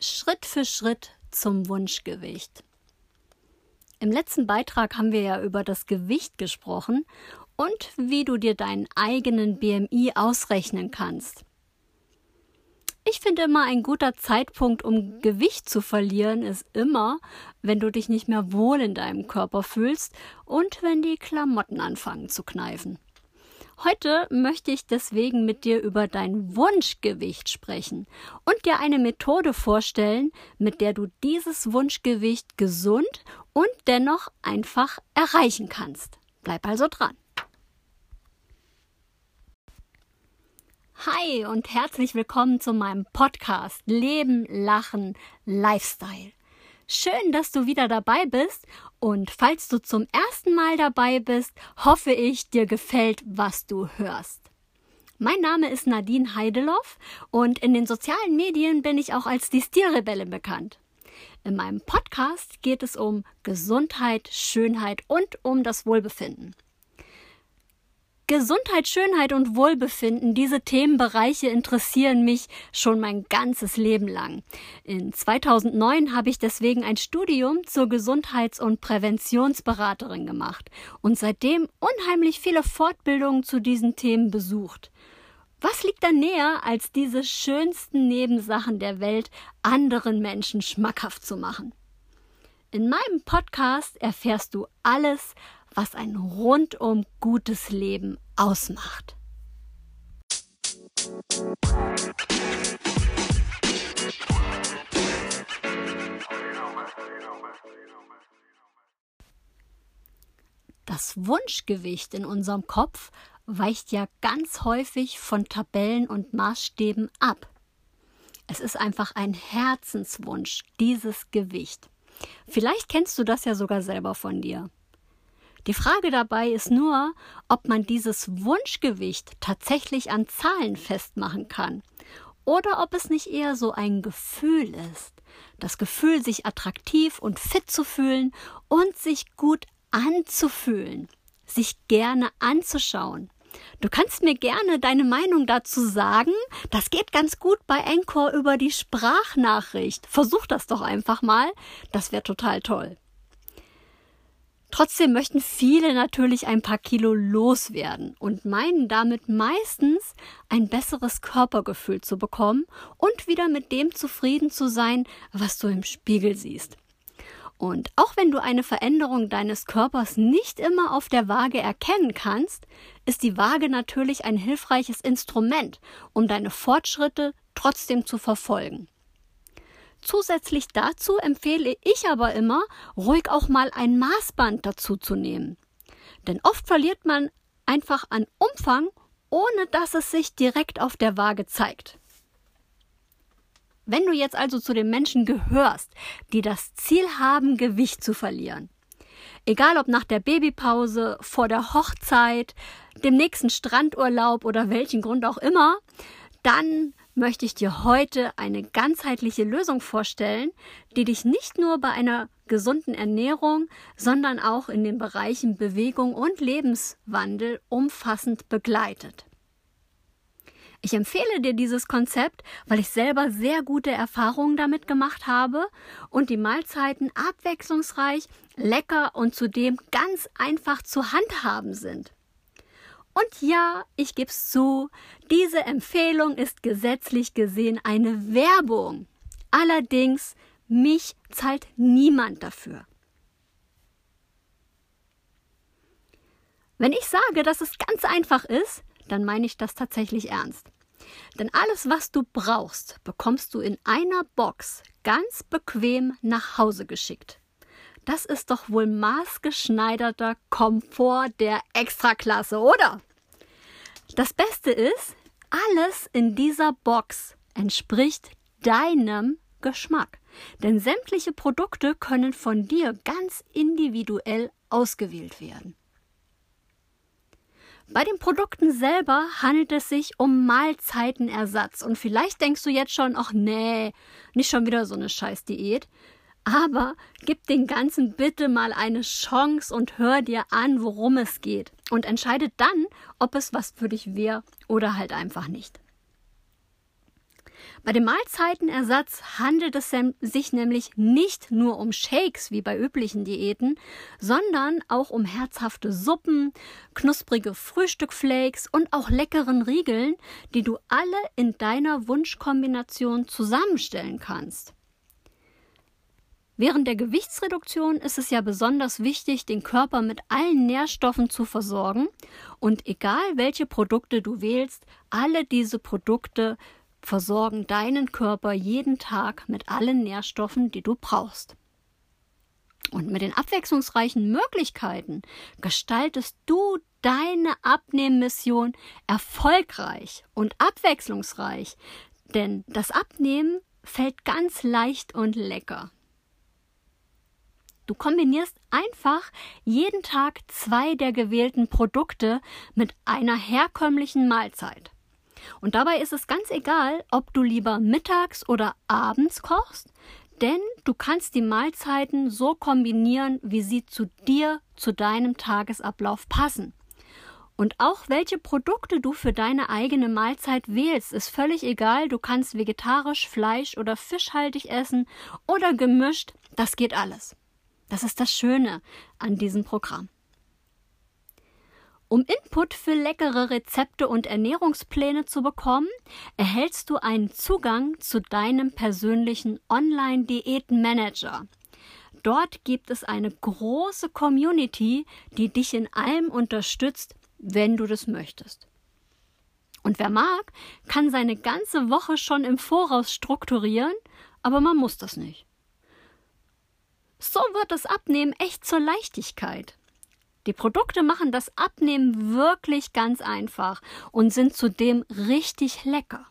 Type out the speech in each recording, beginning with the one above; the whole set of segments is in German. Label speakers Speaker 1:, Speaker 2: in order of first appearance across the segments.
Speaker 1: Schritt für Schritt zum Wunschgewicht. Im letzten Beitrag haben wir ja über das Gewicht gesprochen und wie du dir deinen eigenen BMI ausrechnen kannst. Ich finde immer ein guter Zeitpunkt, um Gewicht zu verlieren, ist immer, wenn du dich nicht mehr wohl in deinem Körper fühlst und wenn die Klamotten anfangen zu kneifen. Heute möchte ich deswegen mit dir über dein Wunschgewicht sprechen und dir eine Methode vorstellen, mit der du dieses Wunschgewicht gesund und dennoch einfach erreichen kannst. Bleib also dran. Hi und herzlich willkommen zu meinem Podcast Leben, Lachen, Lifestyle. Schön, dass du wieder dabei bist und falls du zum ersten Mal dabei bist, hoffe ich, dir gefällt, was du hörst. Mein Name ist Nadine Heideloff und in den sozialen Medien bin ich auch als die Stilrebelle bekannt. In meinem Podcast geht es um Gesundheit, Schönheit und um das Wohlbefinden. Gesundheit, Schönheit und Wohlbefinden, diese Themenbereiche interessieren mich schon mein ganzes Leben lang. In 2009 habe ich deswegen ein Studium zur Gesundheits- und Präventionsberaterin gemacht und seitdem unheimlich viele Fortbildungen zu diesen Themen besucht. Was liegt da näher, als diese schönsten Nebensachen der Welt anderen Menschen schmackhaft zu machen? In meinem Podcast erfährst du alles, was ein rundum gutes Leben ausmacht. Das Wunschgewicht in unserem Kopf weicht ja ganz häufig von Tabellen und Maßstäben ab. Es ist einfach ein Herzenswunsch, dieses Gewicht. Vielleicht kennst du das ja sogar selber von dir. Die Frage dabei ist nur, ob man dieses Wunschgewicht tatsächlich an Zahlen festmachen kann oder ob es nicht eher so ein Gefühl ist. Das Gefühl, sich attraktiv und fit zu fühlen und sich gut anzufühlen, sich gerne anzuschauen. Du kannst mir gerne deine Meinung dazu sagen. Das geht ganz gut bei Encore über die Sprachnachricht. Versuch das doch einfach mal. Das wäre total toll. Trotzdem möchten viele natürlich ein paar Kilo loswerden und meinen damit meistens ein besseres Körpergefühl zu bekommen und wieder mit dem zufrieden zu sein, was du im Spiegel siehst. Und auch wenn du eine Veränderung deines Körpers nicht immer auf der Waage erkennen kannst, ist die Waage natürlich ein hilfreiches Instrument, um deine Fortschritte trotzdem zu verfolgen. Zusätzlich dazu empfehle ich aber immer, ruhig auch mal ein Maßband dazu zu nehmen. Denn oft verliert man einfach an Umfang, ohne dass es sich direkt auf der Waage zeigt. Wenn du jetzt also zu den Menschen gehörst, die das Ziel haben, Gewicht zu verlieren, egal ob nach der Babypause, vor der Hochzeit, dem nächsten Strandurlaub oder welchen Grund auch immer, dann möchte ich dir heute eine ganzheitliche Lösung vorstellen, die dich nicht nur bei einer gesunden Ernährung, sondern auch in den Bereichen Bewegung und Lebenswandel umfassend begleitet. Ich empfehle dir dieses Konzept, weil ich selber sehr gute Erfahrungen damit gemacht habe und die Mahlzeiten abwechslungsreich, lecker und zudem ganz einfach zu handhaben sind. Und ja, ich gebe es zu, diese Empfehlung ist gesetzlich gesehen eine Werbung. Allerdings, mich zahlt niemand dafür. Wenn ich sage, dass es ganz einfach ist, dann meine ich das tatsächlich ernst. Denn alles, was du brauchst, bekommst du in einer Box ganz bequem nach Hause geschickt. Das ist doch wohl maßgeschneiderter Komfort der Extraklasse, oder? Das Beste ist, alles in dieser Box entspricht deinem Geschmack. Denn sämtliche Produkte können von dir ganz individuell ausgewählt werden. Bei den Produkten selber handelt es sich um Mahlzeitenersatz. Und vielleicht denkst du jetzt schon, ach nee, nicht schon wieder so eine Scheißdiät. Aber gib den Ganzen bitte mal eine Chance und hör dir an, worum es geht. Und entscheide dann, ob es was für dich wäre oder halt einfach nicht. Bei dem Mahlzeitenersatz handelt es sich nämlich nicht nur um Shakes wie bei üblichen Diäten, sondern auch um herzhafte Suppen, knusprige Frühstückflakes und auch leckeren Riegeln, die du alle in deiner Wunschkombination zusammenstellen kannst. Während der Gewichtsreduktion ist es ja besonders wichtig, den Körper mit allen Nährstoffen zu versorgen und egal welche Produkte du wählst, alle diese Produkte versorgen deinen Körper jeden Tag mit allen Nährstoffen, die du brauchst. Und mit den abwechslungsreichen Möglichkeiten gestaltest du deine Abnehmmission erfolgreich und abwechslungsreich, denn das Abnehmen fällt ganz leicht und lecker. Du kombinierst einfach jeden Tag zwei der gewählten Produkte mit einer herkömmlichen Mahlzeit. Und dabei ist es ganz egal, ob du lieber mittags oder abends kochst, denn du kannst die Mahlzeiten so kombinieren, wie sie zu dir, zu deinem Tagesablauf passen. Und auch welche Produkte du für deine eigene Mahlzeit wählst, ist völlig egal. Du kannst vegetarisch, Fleisch oder fischhaltig essen oder gemischt, das geht alles. Das ist das Schöne an diesem Programm. Um Input für leckere Rezepte und Ernährungspläne zu bekommen, erhältst du einen Zugang zu deinem persönlichen Online-Diätenmanager. Dort gibt es eine große Community, die dich in allem unterstützt, wenn du das möchtest. Und wer mag, kann seine ganze Woche schon im Voraus strukturieren, aber man muss das nicht. So wird das Abnehmen echt zur Leichtigkeit. Die Produkte machen das Abnehmen wirklich ganz einfach und sind zudem richtig lecker.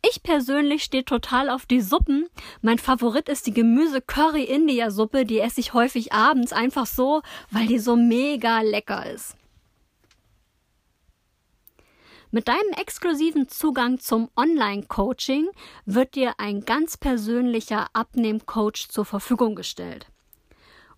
Speaker 1: Ich persönlich stehe total auf die Suppen. Mein Favorit ist die Gemüse-Curry-India-Suppe. Die esse ich häufig abends einfach so, weil die so mega lecker ist. Mit deinem exklusiven Zugang zum Online-Coaching wird dir ein ganz persönlicher Abnehm-Coach zur Verfügung gestellt.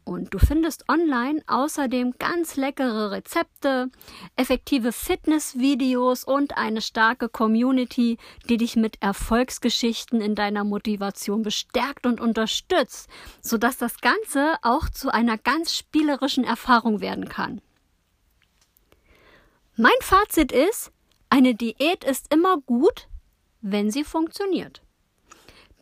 Speaker 1: Und du findest online außerdem ganz leckere Rezepte, effektive Fitnessvideos und eine starke Community, die dich mit Erfolgsgeschichten in deiner Motivation bestärkt und unterstützt, sodass das Ganze auch zu einer ganz spielerischen Erfahrung werden kann. Mein Fazit ist, eine Diät ist immer gut, wenn sie funktioniert.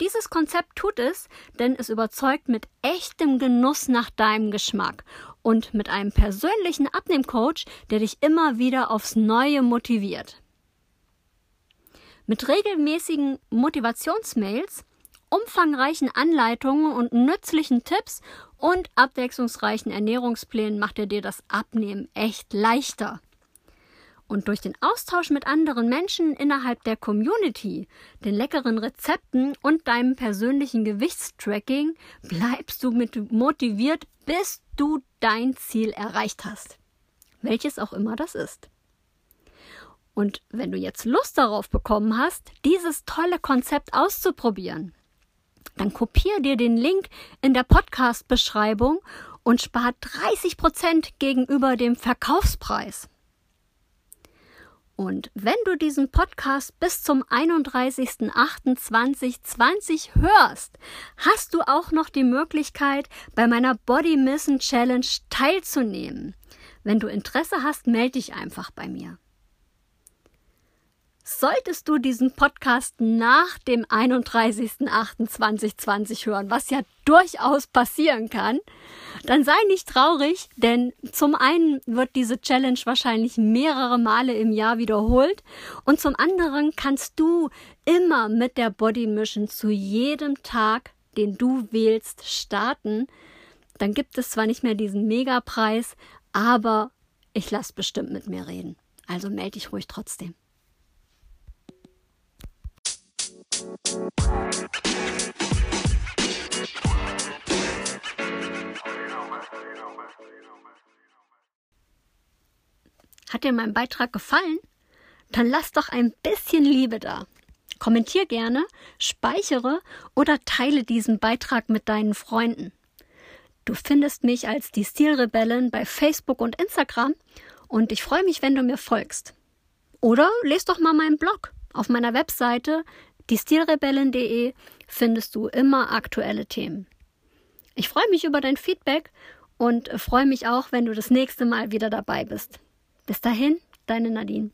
Speaker 1: Dieses Konzept tut es, denn es überzeugt mit echtem Genuss nach deinem Geschmack und mit einem persönlichen Abnehmcoach, der dich immer wieder aufs Neue motiviert. Mit regelmäßigen Motivationsmails, umfangreichen Anleitungen und nützlichen Tipps und abwechslungsreichen Ernährungsplänen macht er dir das Abnehmen echt leichter. Und durch den Austausch mit anderen Menschen innerhalb der Community, den leckeren Rezepten und deinem persönlichen Gewichtstracking bleibst du motiviert, bis du dein Ziel erreicht hast. Welches auch immer das ist. Und wenn du jetzt Lust darauf bekommen hast, dieses tolle Konzept auszuprobieren, dann kopier dir den Link in der Podcast-Beschreibung und spar 30 Prozent gegenüber dem Verkaufspreis. Und wenn du diesen Podcast bis zum 31.08.2020 hörst, hast du auch noch die Möglichkeit, bei meiner Body Mission Challenge teilzunehmen. Wenn du Interesse hast, melde dich einfach bei mir. Solltest du diesen Podcast nach dem 31.08.2020 hören, was ja durchaus passieren kann, dann sei nicht traurig, denn zum einen wird diese Challenge wahrscheinlich mehrere Male im Jahr wiederholt und zum anderen kannst du immer mit der Body Mission zu jedem Tag, den du wählst, starten. Dann gibt es zwar nicht mehr diesen Megapreis, aber ich lasse bestimmt mit mir reden. Also melde dich ruhig trotzdem. Hat dir mein Beitrag gefallen? Dann lass doch ein bisschen Liebe da. Kommentier gerne, speichere oder teile diesen Beitrag mit deinen Freunden. Du findest mich als die Stilrebellen bei Facebook und Instagram und ich freue mich, wenn du mir folgst. Oder lest doch mal meinen Blog. Auf meiner Webseite diestilrebellen.de findest du immer aktuelle Themen. Ich freue mich über dein Feedback und freue mich auch, wenn du das nächste Mal wieder dabei bist. Bis dahin, deine Nadine.